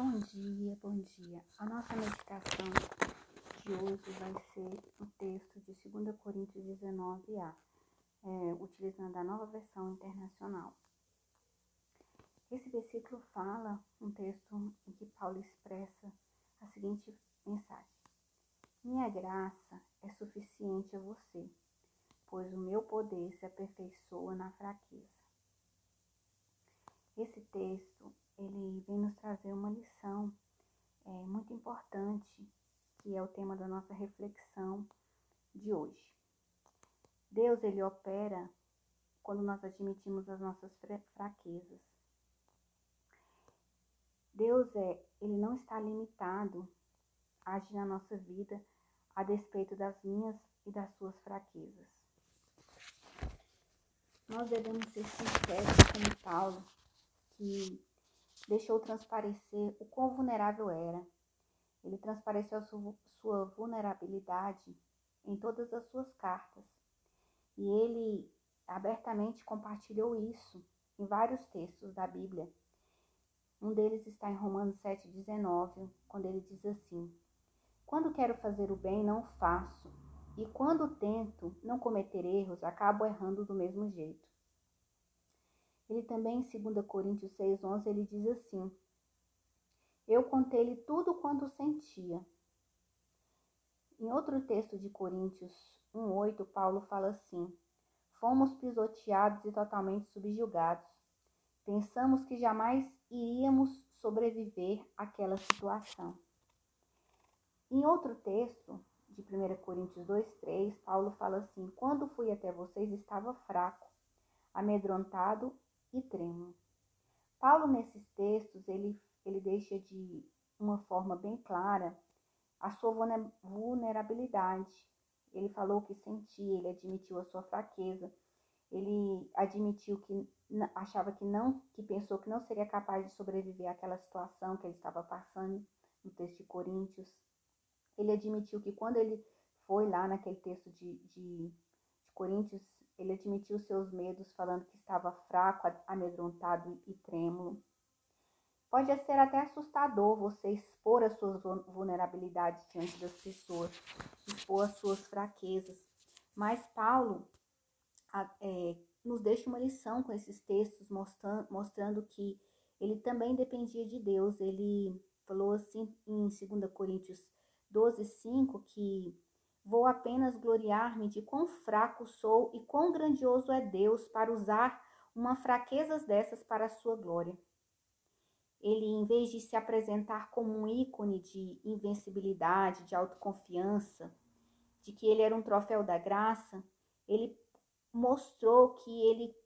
Bom dia, bom dia. A nossa meditação de hoje vai ser o texto de 2 Coríntios 19a, é, utilizando a nova versão internacional. Esse versículo fala um texto em que Paulo expressa a seguinte mensagem: Minha graça é suficiente a você, pois o meu poder se aperfeiçoa na fraqueza. Esse texto ele vem nos trazer uma lição é, muito importante, que é o tema da nossa reflexão de hoje. Deus ele opera quando nós admitimos as nossas fraquezas. Deus é, ele não está limitado a agir na nossa vida a despeito das minhas e das suas fraquezas. Nós devemos ser sinceros como Paulo, que deixou transparecer o quão vulnerável era. Ele transpareceu sua vulnerabilidade em todas as suas cartas. E ele abertamente compartilhou isso em vários textos da Bíblia. Um deles está em Romanos 7,19, quando ele diz assim: Quando quero fazer o bem, não faço, e quando tento não cometer erros, acabo errando do mesmo jeito. Ele também, em 2 Coríntios 6,11, ele diz assim: Eu contei-lhe tudo quanto sentia. Em outro texto de Coríntios 1,8, Paulo fala assim: Fomos pisoteados e totalmente subjugados. Pensamos que jamais iríamos sobreviver àquela situação. Em outro texto, de 1 Coríntios 2,3, Paulo fala assim: Quando fui até vocês, estava fraco, amedrontado e trêmulo. Paulo, nesses textos, ele, ele deixa de uma forma bem clara a sua vulnerabilidade. Ele falou que sentia, ele admitiu a sua fraqueza, ele admitiu que achava que não, que pensou que não seria capaz de sobreviver àquela situação que ele estava passando no texto de Coríntios. Ele admitiu que quando ele foi lá naquele texto de, de, de Coríntios, ele admitiu seus medos, falando que estava fraco, amedrontado e trêmulo. Pode ser até assustador você expor as suas vulnerabilidades diante das pessoas, expor as suas fraquezas. Mas Paulo é, nos deixa uma lição com esses textos, mostrando, mostrando que ele também dependia de Deus. Ele falou assim em 2 Coríntios 12, 5, que Vou apenas gloriar-me de quão fraco sou e quão grandioso é Deus para usar uma fraquezas dessas para a sua glória. Ele, em vez de se apresentar como um ícone de invencibilidade, de autoconfiança, de que ele era um troféu da graça, ele mostrou que ele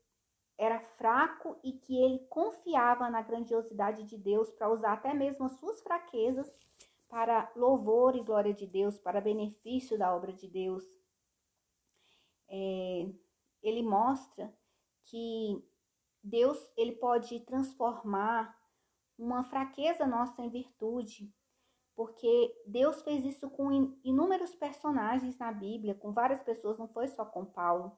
era fraco e que ele confiava na grandiosidade de Deus para usar até mesmo as suas fraquezas para louvor e glória de Deus, para benefício da obra de Deus. É, ele mostra que Deus ele pode transformar uma fraqueza nossa em virtude, porque Deus fez isso com inúmeros personagens na Bíblia, com várias pessoas, não foi só com Paulo.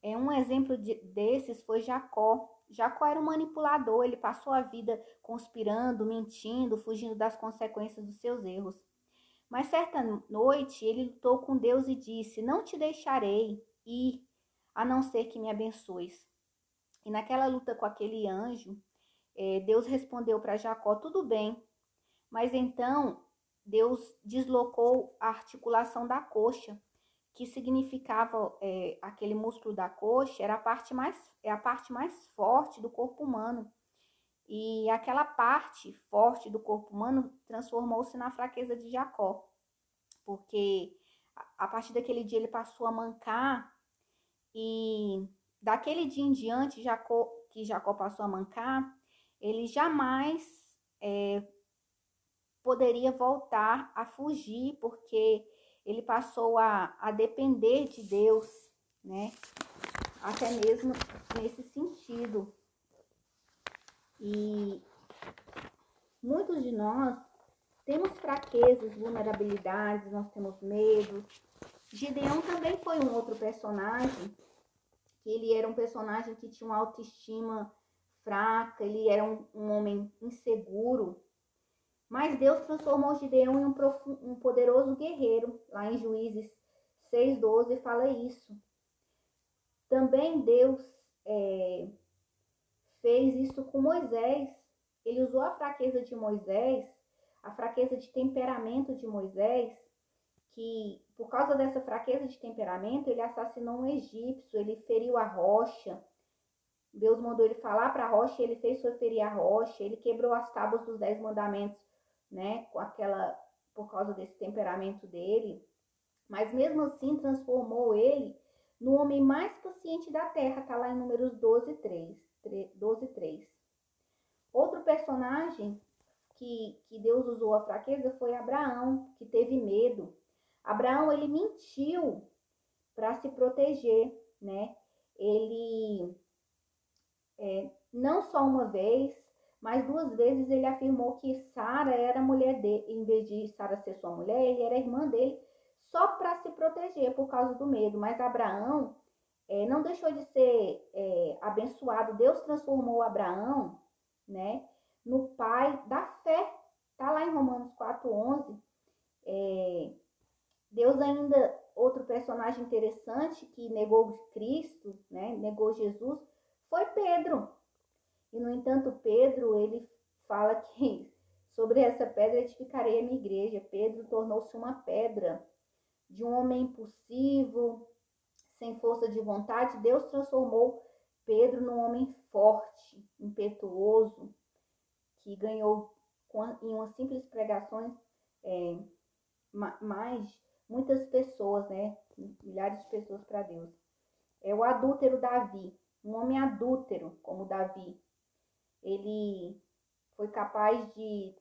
É um exemplo de, desses foi Jacó. Jacó era um manipulador, ele passou a vida conspirando, mentindo, fugindo das consequências dos seus erros. Mas certa noite ele lutou com Deus e disse: Não te deixarei ir, a não ser que me abençoes. E naquela luta com aquele anjo, é, Deus respondeu para Jacó: Tudo bem. Mas então Deus deslocou a articulação da coxa que significava é, aquele músculo da coxa, era a parte mais é a parte mais forte do corpo humano. E aquela parte forte do corpo humano transformou-se na fraqueza de Jacó, porque a partir daquele dia ele passou a mancar e daquele dia em diante Jacó, que Jacó passou a mancar, ele jamais é, poderia voltar a fugir, porque ele passou a, a depender de Deus, né? Até mesmo nesse sentido. E muitos de nós temos fraquezas, vulnerabilidades, nós temos medos. Gideão também foi um outro personagem, que ele era um personagem que tinha uma autoestima fraca, ele era um, um homem inseguro, Mas Deus transformou Gideão em um, um poderoso guerreiro. Lá em Juízes 6,12 fala isso. Também Deus é, fez isso com Moisés. Ele usou a fraqueza de Moisés, a fraqueza de temperamento de Moisés, que por causa dessa fraqueza de temperamento, ele assassinou um egípcio, ele feriu a rocha. Deus mandou ele falar para a rocha, ele fez ferir a rocha, ele quebrou as tábuas dos dez mandamentos, né, com aquela por causa desse temperamento dele. Mas mesmo assim transformou ele no homem mais paciente da terra, tá lá em Números 12, 3. 12, 3. Outro personagem que, que Deus usou a fraqueza foi Abraão, que teve medo. Abraão, ele mentiu para se proteger, né? Ele, é, não só uma vez, mas duas vezes ele afirmou que Sara era mulher dele, em vez de Sara ser sua mulher, ele era irmã dele, só para se proteger por causa do medo. Mas Abraão é, não deixou de ser é, abençoado. Deus transformou Abraão, né, no pai da fé. Tá lá em Romanos 4:11. É, Deus ainda outro personagem interessante que negou Cristo, né, negou Jesus, foi Pedro. E no entanto, Pedro, ele fala que sobre essa pedra edificarei a minha igreja. Pedro tornou-se uma pedra de um homem impulsivo, sem força de vontade, Deus transformou Pedro num homem forte, impetuoso, que ganhou em umas simples pregações é, mais muitas pessoas, né? Milhares de pessoas para Deus. É o adúltero Davi, um homem adúltero como Davi. Ele foi capaz de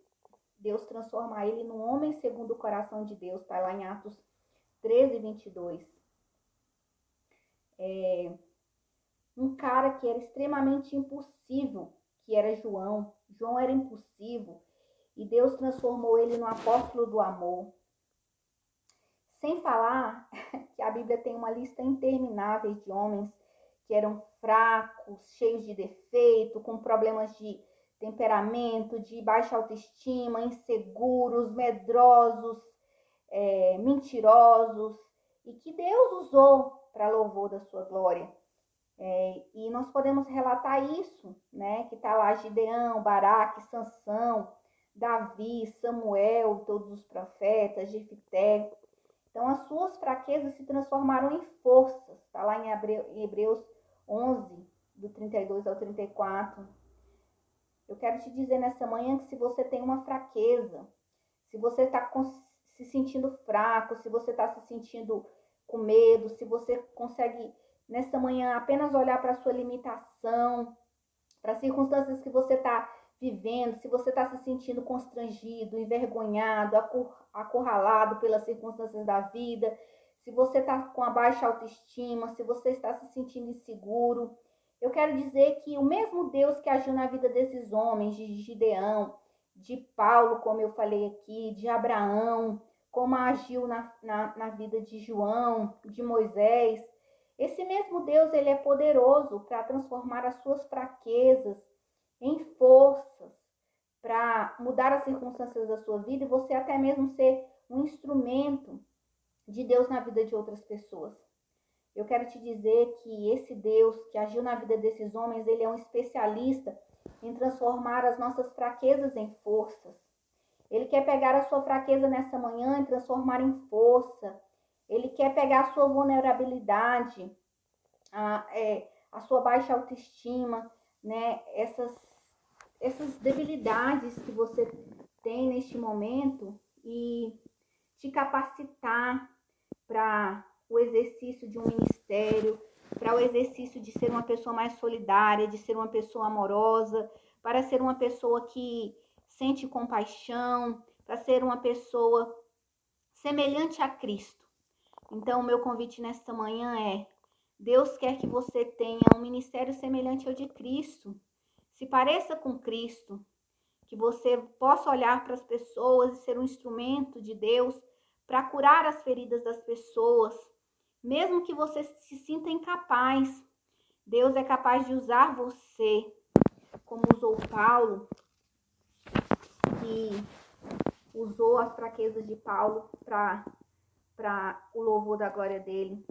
Deus transformar ele num homem segundo o coração de Deus, está lá em Atos 13, 22 é, um cara que era extremamente impulsivo, que era João. João era impulsivo e Deus transformou ele no apóstolo do amor. Sem falar que a Bíblia tem uma lista interminável de homens que eram fracos, cheios de defeito, com problemas de temperamento, de baixa autoestima, inseguros, medrosos, é, mentirosos, e que Deus usou para louvor da sua glória. É, e nós podemos relatar isso, né? Que está lá Gideão, Baraque, Sansão, Davi, Samuel, todos os profetas, Jefité. Então, as suas fraquezas se transformaram em forças. Está lá em Hebreus 11, do 32 ao 34. Eu quero te dizer nessa manhã que se você tem uma fraqueza, se você está se sentindo fraco, se você está se sentindo com medo, se você consegue nessa manhã apenas olhar para sua limitação, para as circunstâncias que você está vivendo, se você está se sentindo constrangido, envergonhado, acurralado pelas circunstâncias da vida, se você está com a baixa autoestima, se você está se sentindo inseguro, eu quero dizer que o mesmo Deus que agiu na vida desses homens, de Gideão, de Paulo, como eu falei aqui, de Abraão, como agiu na, na, na vida de João, de Moisés. Esse mesmo Deus, ele é poderoso para transformar as suas fraquezas em forças, para mudar as circunstâncias da sua vida e você até mesmo ser um instrumento de Deus na vida de outras pessoas. Eu quero te dizer que esse Deus que agiu na vida desses homens, ele é um especialista em transformar as nossas fraquezas em forças. Ele quer pegar a sua fraqueza nessa manhã e transformar em força. Ele quer pegar a sua vulnerabilidade, a, é, a sua baixa autoestima, né? Essas, essas debilidades que você tem neste momento e te capacitar para o exercício de um ministério, para o exercício de ser uma pessoa mais solidária, de ser uma pessoa amorosa, para ser uma pessoa que sente compaixão, para ser uma pessoa semelhante a Cristo. Então, o meu convite nesta manhã é: Deus quer que você tenha um ministério semelhante ao de Cristo. Se pareça com Cristo, que você possa olhar para as pessoas e ser um instrumento de Deus para curar as feridas das pessoas, mesmo que você se sinta incapaz. Deus é capaz de usar você, como usou Paulo, que usou as fraquezas de Paulo para o louvor da glória dele.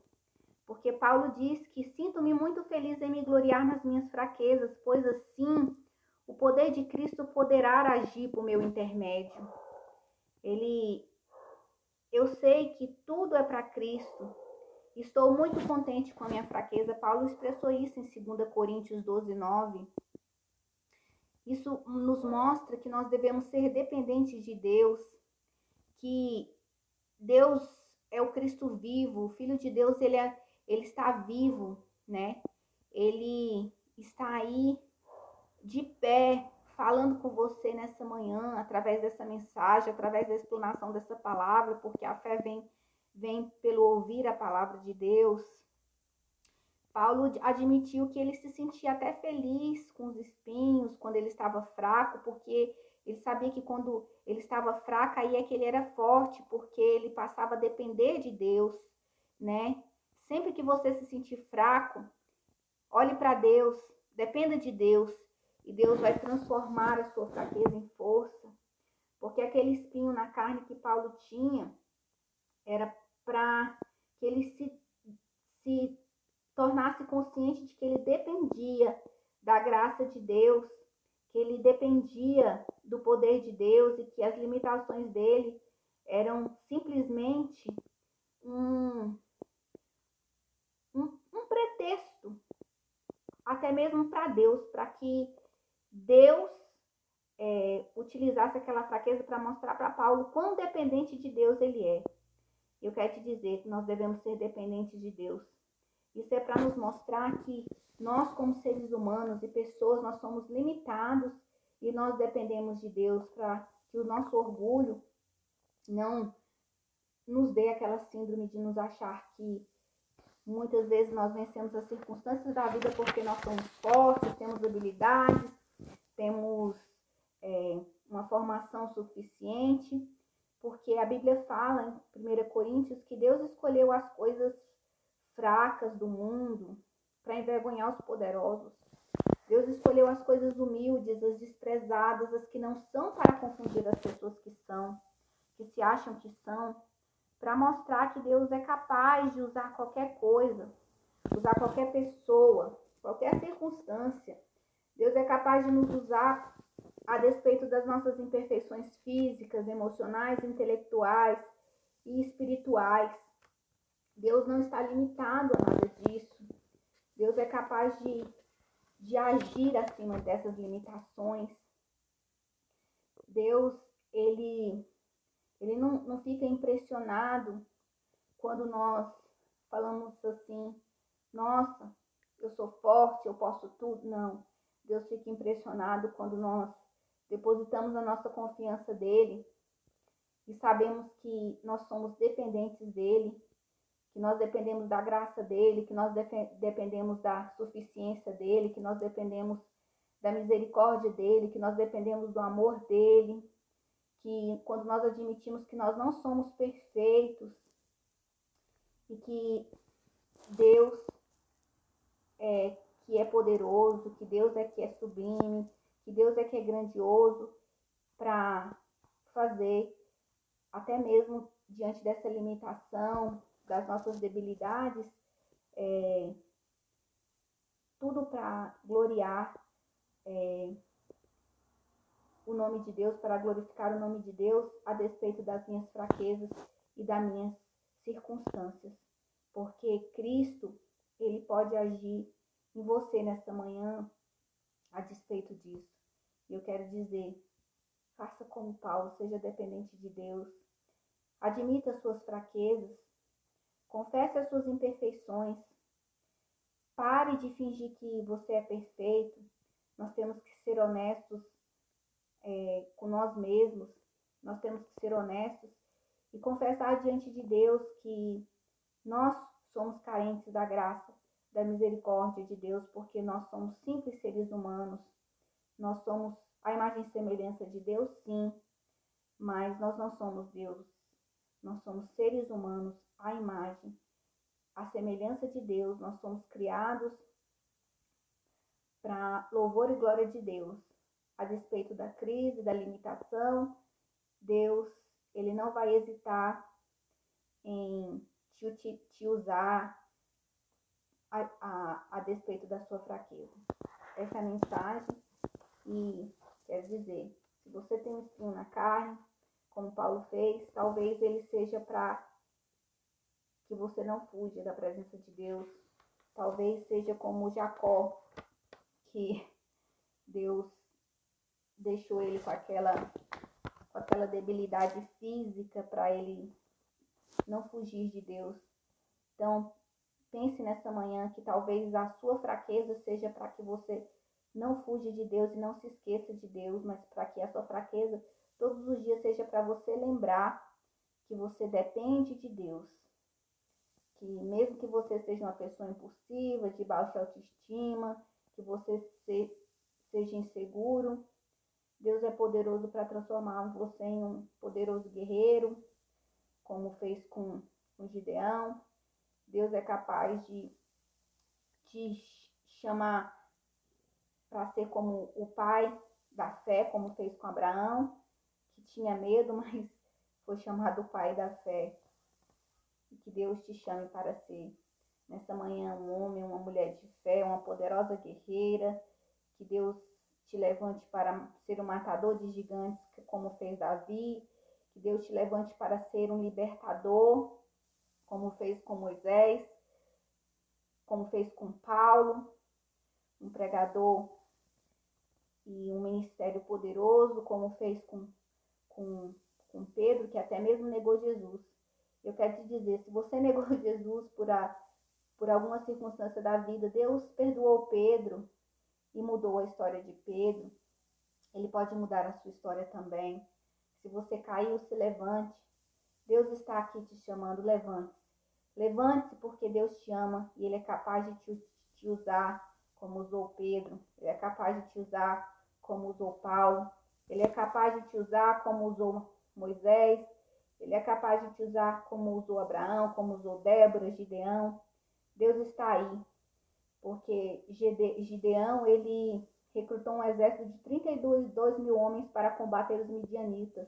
Porque Paulo diz que sinto-me muito feliz em me gloriar nas minhas fraquezas, pois assim o poder de Cristo poderá agir por meu intermédio. Ele eu sei que tudo é para Cristo. Estou muito contente com a minha fraqueza. Paulo expressou isso em 2 Coríntios 12, 9. Isso nos mostra que nós devemos ser dependentes de Deus, que Deus é o Cristo vivo, o Filho de Deus, ele, é, ele está vivo, né? Ele está aí de pé, falando com você nessa manhã, através dessa mensagem, através da explanação dessa palavra, porque a fé vem, vem pelo ouvir a palavra de Deus. Paulo admitiu que ele se sentia até feliz com os espinhos quando ele estava fraco, porque ele sabia que quando ele estava fraco, aí é que ele era forte, porque ele passava a depender de Deus, né? Sempre que você se sentir fraco, olhe para Deus, dependa de Deus, e Deus vai transformar a sua fraqueza em força, porque aquele espinho na carne que Paulo tinha era para que ele se, se tornasse consciente de que ele dependia da graça de Deus, que ele dependia do poder de Deus e que as limitações dele eram simplesmente um, um, um pretexto, até mesmo para Deus, para que Deus é, utilizasse aquela fraqueza para mostrar para Paulo quão dependente de Deus ele é. Eu quero te dizer que nós devemos ser dependentes de Deus isso é para nos mostrar que nós, como seres humanos e pessoas, nós somos limitados e nós dependemos de Deus para que o nosso orgulho não nos dê aquela síndrome de nos achar que muitas vezes nós vencemos as circunstâncias da vida porque nós somos fortes, temos habilidades, temos é, uma formação suficiente, porque a Bíblia fala em 1 Coríntios que Deus escolheu as coisas fracas do mundo para envergonhar os poderosos. Deus escolheu as coisas humildes, as desprezadas, as que não são para confundir as pessoas que são, que se acham que são, para mostrar que Deus é capaz de usar qualquer coisa, usar qualquer pessoa, qualquer circunstância. Deus é capaz de nos usar a despeito das nossas imperfeições físicas, emocionais, intelectuais e espirituais. Deus não está limitado a nada disso. Deus é capaz de, de agir acima dessas limitações. Deus, ele, ele não, não fica impressionado quando nós falamos assim, nossa, eu sou forte, eu posso tudo. Não. Deus fica impressionado quando nós depositamos a nossa confiança dele e sabemos que nós somos dependentes dele que nós dependemos da graça dele, que nós dependemos da suficiência dele, que nós dependemos da misericórdia dele, que nós dependemos do amor dele, que quando nós admitimos que nós não somos perfeitos e que Deus é que é poderoso, que Deus é que é sublime, que Deus é que é grandioso para fazer até mesmo diante dessa limitação, das nossas debilidades, é, tudo para gloriar é, o nome de Deus, para glorificar o nome de Deus a despeito das minhas fraquezas e das minhas circunstâncias. Porque Cristo, ele pode agir em você nesta manhã a despeito disso. Eu quero dizer, faça como Paulo, seja dependente de Deus. Admita suas fraquezas, Confesse as suas imperfeições. Pare de fingir que você é perfeito. Nós temos que ser honestos é, com nós mesmos. Nós temos que ser honestos e confessar diante de Deus que nós somos carentes da graça, da misericórdia de Deus, porque nós somos simples seres humanos. Nós somos a imagem e semelhança de Deus, sim, mas nós não somos Deus. Nós somos seres humanos à imagem, à semelhança de Deus. Nós somos criados para louvor e glória de Deus, a despeito da crise, da limitação, Deus, ele não vai hesitar em te, te usar a, a, a despeito da sua fraqueza. Essa é a mensagem e quer dizer, se você tem um espinho na carne, como Paulo fez, talvez ele seja para que você não fuja da presença de Deus. Talvez seja como Jacó, que Deus deixou ele com aquela, com aquela debilidade física para ele não fugir de Deus. Então, pense nessa manhã que talvez a sua fraqueza seja para que você não fuja de Deus e não se esqueça de Deus, mas para que a sua fraqueza todos os dias seja para você lembrar que você depende de Deus. Que mesmo que você seja uma pessoa impulsiva, de baixa autoestima, que você se, seja inseguro, Deus é poderoso para transformar você em um poderoso guerreiro, como fez com, com Gideão. Deus é capaz de te chamar para ser como o pai da fé, como fez com Abraão, que tinha medo, mas foi chamado pai da fé. E que Deus te chame para ser nessa manhã um homem, uma mulher de fé, uma poderosa guerreira. Que Deus te levante para ser um matador de gigantes, como fez Davi. Que Deus te levante para ser um libertador, como fez com Moisés, como fez com Paulo, um pregador e um ministério poderoso, como fez com, com, com Pedro, que até mesmo negou Jesus. Eu quero te dizer, se você negou Jesus por, a, por alguma circunstância da vida, Deus perdoou Pedro, e mudou a história de Pedro, ele pode mudar a sua história também. Se você caiu, se levante. Deus está aqui te chamando, levante-se. Levante-se porque Deus te ama e Ele é capaz de te, te usar como usou Pedro. Ele é capaz de te usar como usou Paulo. Ele é capaz de te usar como usou Moisés. Ele é capaz de te usar como usou Abraão, como usou Débora, Gideão. Deus está aí porque Gideão ele recrutou um exército de 32 mil homens para combater os midianitas.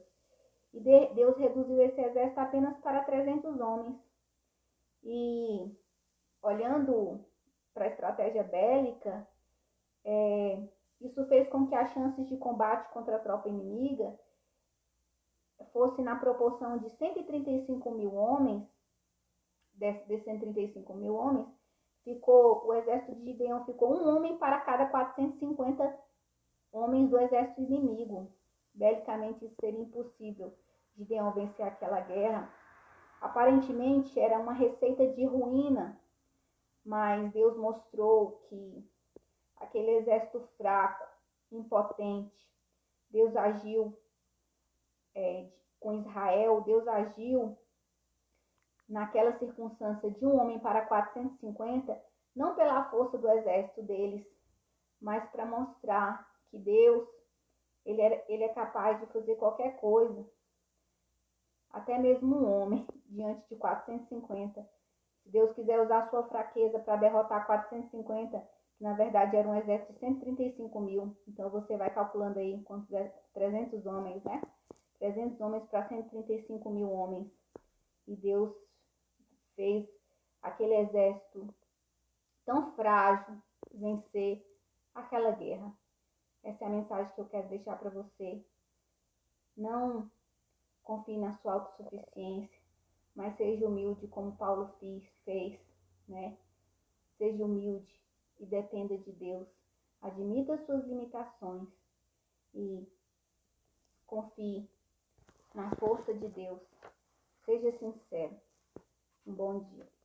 E Deus reduziu esse exército apenas para 300 homens. E olhando para a estratégia bélica, é, isso fez com que as chances de combate contra a tropa inimiga fosse na proporção de 135 mil homens, desses 135 mil homens, ficou, o exército de Gideão ficou um homem para cada 450 homens do exército inimigo. Belicamente seria impossível Gideão vencer aquela guerra. Aparentemente era uma receita de ruína, mas Deus mostrou que aquele exército fraco, impotente, Deus agiu é, com Israel, Deus agiu naquela circunstância de um homem para 450, não pela força do exército deles, mas para mostrar que Deus, ele, era, ele é capaz de fazer qualquer coisa, até mesmo um homem, diante de 450. Se Deus quiser usar sua fraqueza para derrotar 450, que na verdade era um exército de 135 mil, então você vai calculando aí quantos é 300 homens, né? 300 homens para 135 mil homens. E Deus fez aquele exército tão frágil vencer aquela guerra. Essa é a mensagem que eu quero deixar para você. Não confie na sua autossuficiência, mas seja humilde como Paulo fez, né? Seja humilde e dependa de Deus. Admita suas limitações e confie na força de Deus. Seja sincero. Um bom dia.